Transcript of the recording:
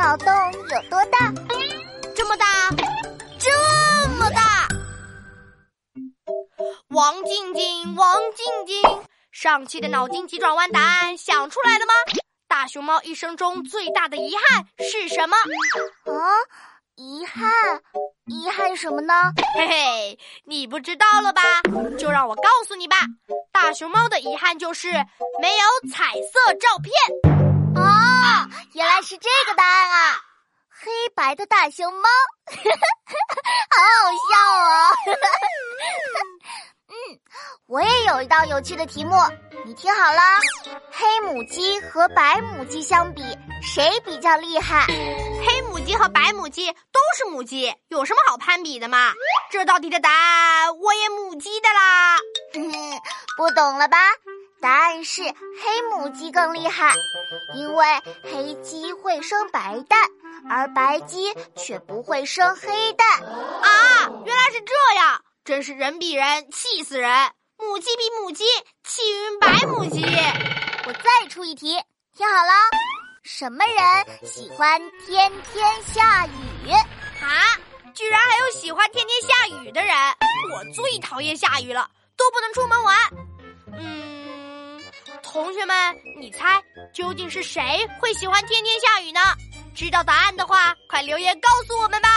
脑洞有多大？这么大，这么大！王静静，王静静，上期的脑筋急转弯答案想出来了吗？大熊猫一生中最大的遗憾是什么？啊，遗憾，遗憾什么呢？嘿嘿，你不知道了吧？就让我告诉你吧。大熊猫的遗憾就是没有彩色照片。哦，原来是这个！黑白的大熊猫，好好笑哦。嗯，我也有一道有趣的题目，你听好了：黑母鸡和白母鸡相比，谁比较厉害？黑母鸡和白母鸡都是母鸡，有什么好攀比的嘛？这道题的答案我也母鸡的啦。不懂了吧？答案是黑母鸡更厉害，因为黑鸡会生白蛋，而白鸡却不会生黑蛋。啊，原来是这样。真是人比人气死人！母鸡比母鸡气晕白母鸡。我再出一题，听好了：什么人喜欢天天下雨？啊，居然还有喜欢天天下雨的人！我最讨厌下雨了，都不能出门玩。嗯，同学们，你猜究竟是谁会喜欢天天下雨呢？知道答案的话，快留言告诉我们吧。